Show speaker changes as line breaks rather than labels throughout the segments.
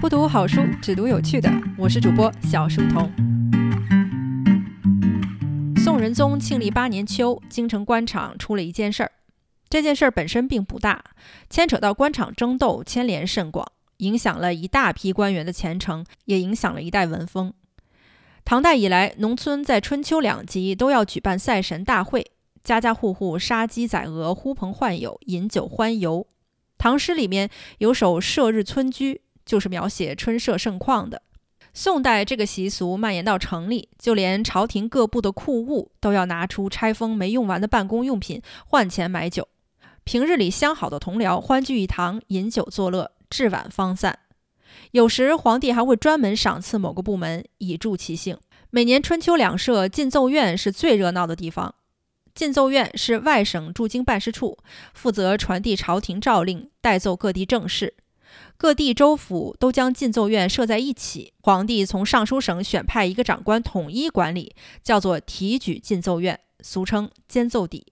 不读好书，只读有趣的。我是主播小书童。宋仁宗庆历八年秋，京城官场出了一件事儿。这件事儿本身并不大，牵扯到官场争斗，牵连甚广，影响了一大批官员的前程，也影响了一代文风。唐代以来，农村在春秋两季都要举办赛神大会，家家户户杀鸡宰鹅，呼朋唤友，饮酒欢游。唐诗里面有首《射日村居》，就是描写春社盛况的。宋代这个习俗蔓延到城里，就连朝廷各部的库务都要拿出拆封没用完的办公用品换钱买酒。平日里相好的同僚欢聚一堂，饮酒作乐，至晚方散。有时皇帝还会专门赏赐某个部门，以助其兴。每年春秋两社进奏院是最热闹的地方。进奏院是外省驻京办事处，负责传递朝廷诏令，代奏各地政事。各地州府都将进奏院设在一起，皇帝从尚书省选派一个长官统一管理，叫做提举进奏院，俗称监奏邸。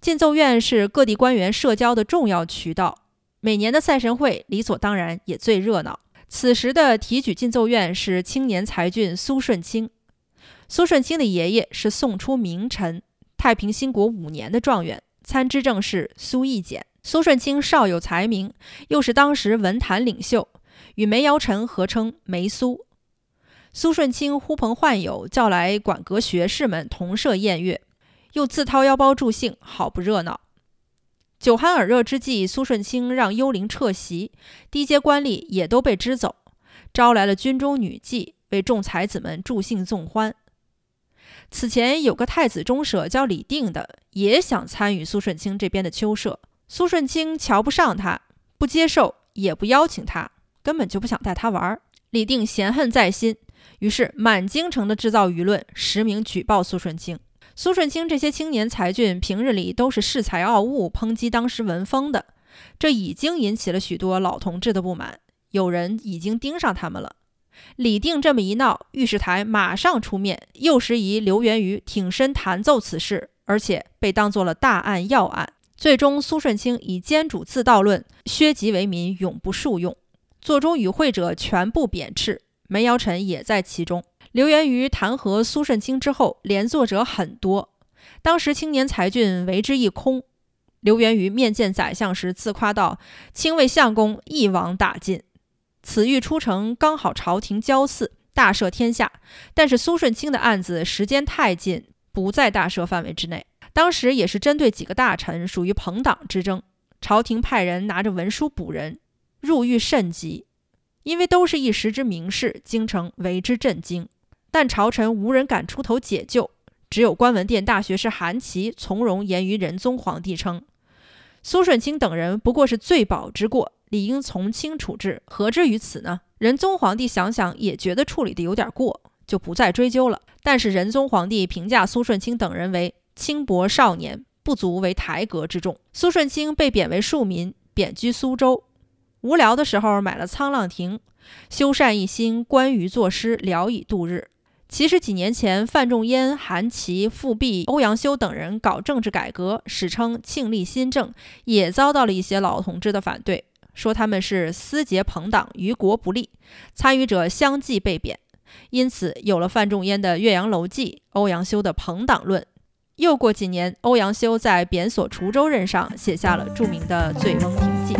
进奏院是各地官员社交的重要渠道，每年的赛神会理所当然也最热闹。此时的提举进奏院是青年才俊苏舜钦。苏舜钦的爷爷是宋初名臣，太平兴国五年的状元，参知政事苏义简。苏舜钦少有才名，又是当时文坛领袖，与梅尧臣合称梅苏。苏舜钦呼朋唤友，叫来馆阁学士们同设宴乐。又自掏腰包助兴，好不热闹。酒酣耳热之际，苏舜钦让幽灵撤席，低阶官吏也都被支走，招来了军中女妓，为众才子们助兴纵欢。此前有个太子中舍叫李定的，也想参与苏舜钦这边的秋社，苏舜钦瞧不上他，不接受，也不邀请他，根本就不想带他玩。李定嫌恨在心，于是满京城的制造舆论，实名举报苏舜钦。苏舜钦这些青年才俊，平日里都是恃才傲物、抨击当时文风的，这已经引起了许多老同志的不满。有人已经盯上他们了。李定这么一闹，御史台马上出面，右拾遗刘元瑜挺身弹奏此事，而且被当做了大案要案。最终，苏舜钦以监主自盗论削籍为民，永不述用。座中与会者全部贬斥，梅尧臣也在其中。刘元于弹劾苏舜钦之后，连坐者很多。当时青年才俊为之一空。刘元于面见宰相时，自夸道：“卿为相公，一网打尽。”此欲出城，刚好朝廷交祀，大赦天下。但是苏舜钦的案子时间太近，不在大赦范围之内。当时也是针对几个大臣，属于朋党之争。朝廷派人拿着文书捕人，入狱甚急。因为都是一时之名士，京城为之震惊。但朝臣无人敢出头解救，只有观文殿大学士韩琦从容言于仁宗皇帝称：“苏舜钦等人不过是罪保之过，理应从轻处置，何至于此呢？”仁宗皇帝想想也觉得处理的有点过，就不再追究了。但是仁宗皇帝评价苏舜钦等人为轻薄少年，不足为台阁之重。苏舜钦被贬为庶民，贬居苏州。无聊的时候买了沧浪亭，修缮一新，观鱼作诗，聊以度日。其实几年前，范仲淹、韩琦、富弼、欧阳修等人搞政治改革，史称庆历新政，也遭到了一些老同志的反对，说他们是私结朋党，于国不利，参与者相继被贬。因此，有了范仲淹的《岳阳楼记》，欧阳修的朋党论。又过几年，欧阳修在贬所滁州任上写下了著名的《醉翁亭记》。